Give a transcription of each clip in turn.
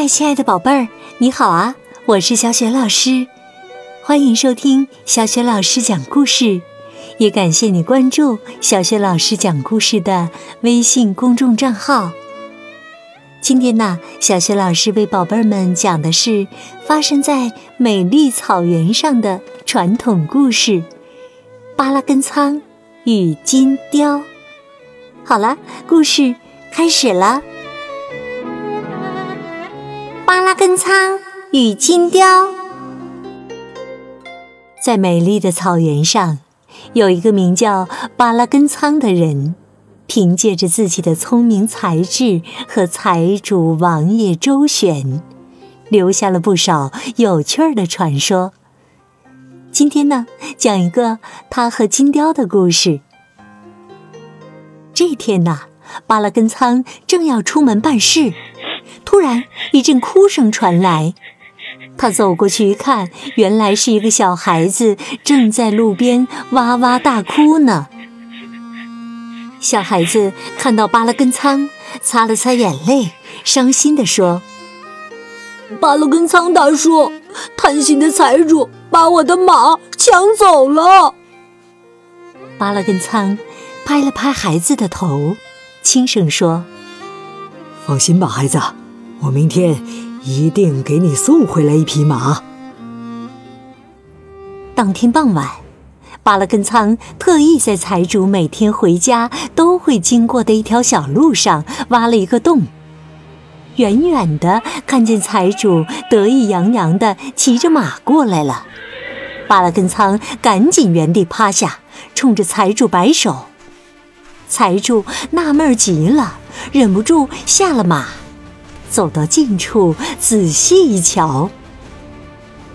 嗨，亲爱的宝贝儿，你好啊！我是小雪老师，欢迎收听小雪老师讲故事，也感谢你关注小雪老师讲故事的微信公众账号。今天呢，小雪老师为宝贝们讲的是发生在美丽草原上的传统故事——巴拉根仓与金雕。好了，故事开始了。巴拉根仓与金雕，在美丽的草原上，有一个名叫巴拉根仓的人，凭借着自己的聪明才智和财主王爷周旋，留下了不少有趣儿的传说。今天呢，讲一个他和金雕的故事。这天呐，巴拉根仓正要出门办事。突然，一阵哭声传来。他走过去一看，原来是一个小孩子正在路边哇哇大哭呢。小孩子看到巴拉根仓，擦了擦眼泪，伤心地说：“巴拉根仓大叔，贪心的财主把我的马抢走了。”巴拉根仓拍了拍孩子的头，轻声说：“放心吧，孩子。”我明天一定给你送回来一匹马。当天傍晚，巴拉根仓特意在财主每天回家都会经过的一条小路上挖了一个洞。远远的看见财主得意洋洋的骑着马过来了，巴拉根仓赶紧原地趴下，冲着财主摆手。财主纳闷极了，忍不住下了马。走到近处，仔细一瞧，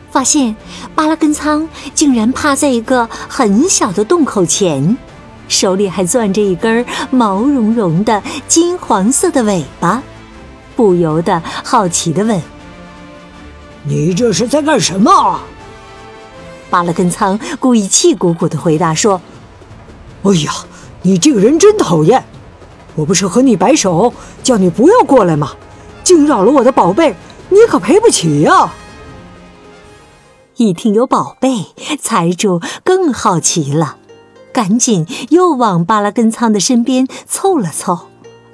发现巴拉根仓竟然趴在一个很小的洞口前，手里还攥着一根毛茸茸的金黄色的尾巴，不由得好奇地问：“你这是在干什么？”巴拉根仓故意气鼓鼓地回答说：“哎呀，你这个人真讨厌！我不是和你摆手，叫你不要过来吗？”惊扰了我的宝贝，你可赔不起呀！一听有宝贝，财主更好奇了，赶紧又往巴拉根仓的身边凑了凑，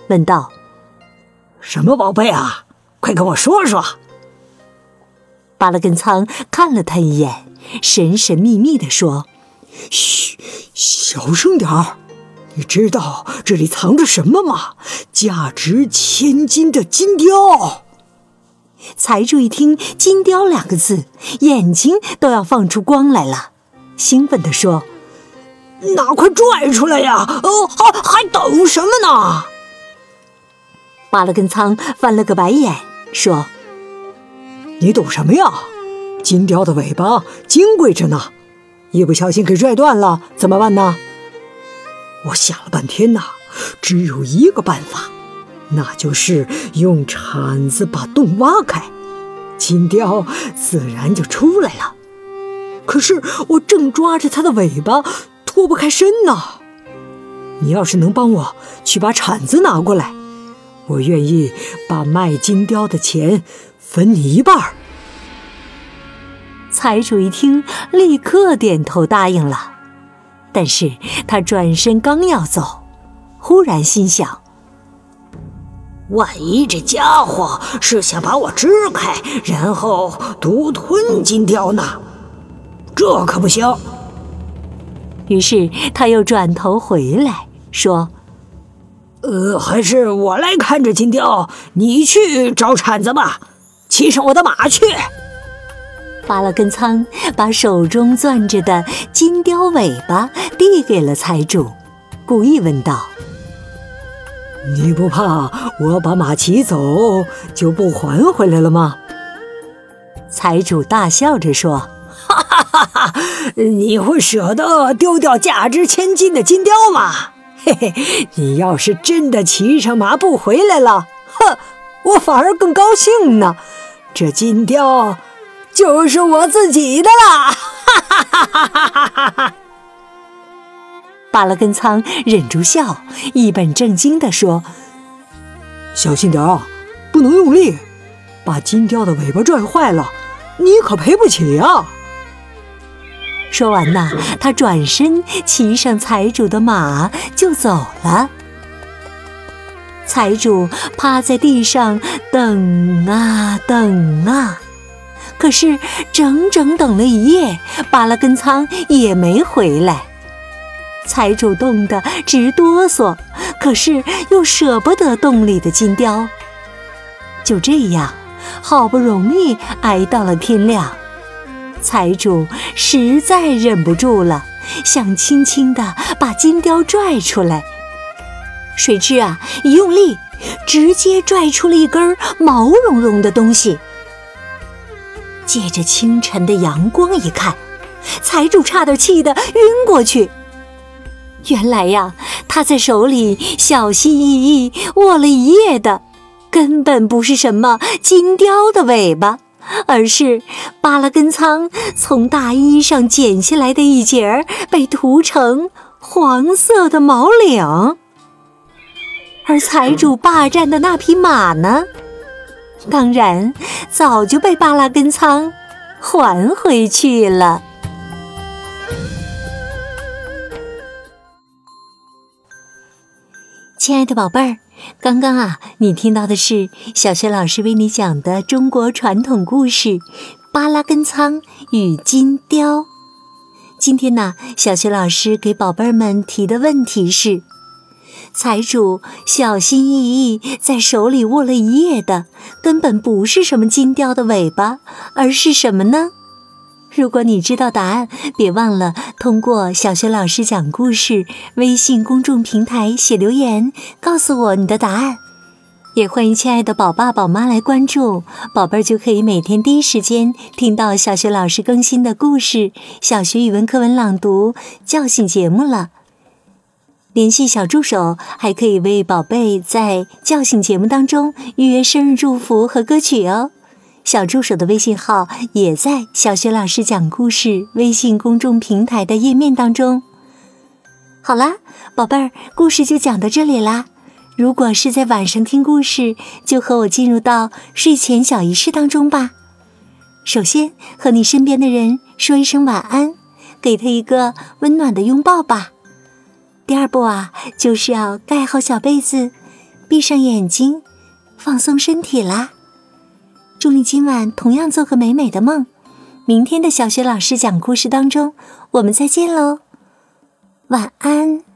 问道：“什么宝贝啊？快跟我说说！”巴拉根仓看了他一眼，神神秘秘地说：“嘘，小声点儿。”你知道这里藏着什么吗？价值千金的金雕！财主一听“金雕”两个字，眼睛都要放出光来了，兴奋地说：“那快拽出来呀！哦，还还等什么呢？”巴拉根仓翻了个白眼，说：“你懂什么呀？金雕的尾巴金贵着呢，一不小心给拽断了，怎么办呢？”我想了半天呐，只有一个办法，那就是用铲子把洞挖开，金雕自然就出来了。可是我正抓着它的尾巴脱不开身呢。你要是能帮我去把铲子拿过来，我愿意把卖金雕的钱分你一半。财主一听，立刻点头答应了。但是他转身刚要走，忽然心想：万一这家伙是想把我支开，然后独吞金雕呢？这可不行。于是他又转头回来，说：“呃，还是我来看着金雕，你去找铲子吧，骑上我的马去。”巴拉根仓把手中攥着的金雕尾巴递给了财主，故意问道：“你不怕我把马骑走就不还回来了吗？”财主大笑着说：“哈哈哈哈！你会舍得丢掉价值千金的金雕吗？嘿嘿，你要是真的骑上马不回来了，哼，我反而更高兴呢。这金雕……”就是我自己的啦！哈哈哈哈哈哈哈！巴拉根仓忍住笑，一本正经地说：“小心点啊，不能用力。把金雕的尾巴拽坏了，你可赔不起啊！说完呐，他转身骑上财主的马就走了。财主趴在地上等啊等啊，可是整整等了一夜，巴拉根仓也没回来。财主冻得直哆嗦，可是又舍不得洞里的金雕。就这样，好不容易挨到了天亮。财主实在忍不住了，想轻轻地把金雕拽出来。谁知啊，一用力，直接拽出了一根毛茸茸的东西。借着清晨的阳光一看，财主差点气得晕过去。原来呀，他在手里小心翼翼握了一夜的，根本不是什么金雕的尾巴。而是巴拉根仓从大衣上剪下来的一截儿被涂成黄色的毛领，而财主霸占的那匹马呢，当然早就被巴拉根仓还回去了。亲爱的宝贝儿。刚刚啊，你听到的是小学老师为你讲的中国传统故事《巴拉根仓与金雕》。今天呢，小学老师给宝贝儿们提的问题是：财主小心翼翼在手里握了一夜的，根本不是什么金雕的尾巴，而是什么呢？如果你知道答案，别忘了通过小学老师讲故事微信公众平台写留言，告诉我你的答案。也欢迎亲爱的宝爸宝妈来关注，宝贝儿就可以每天第一时间听到小学老师更新的故事、小学语文课文朗读、叫醒节目了。联系小助手，还可以为宝贝在叫醒节目当中预约生日祝福和歌曲哦。小助手的微信号也在小学老师讲故事微信公众平台的页面当中。好啦，宝贝儿，故事就讲到这里啦。如果是在晚上听故事，就和我进入到睡前小仪式当中吧。首先，和你身边的人说一声晚安，给他一个温暖的拥抱吧。第二步啊，就是要盖好小被子，闭上眼睛，放松身体啦。祝你今晚同样做个美美的梦，明天的小学老师讲故事当中，我们再见喽，晚安。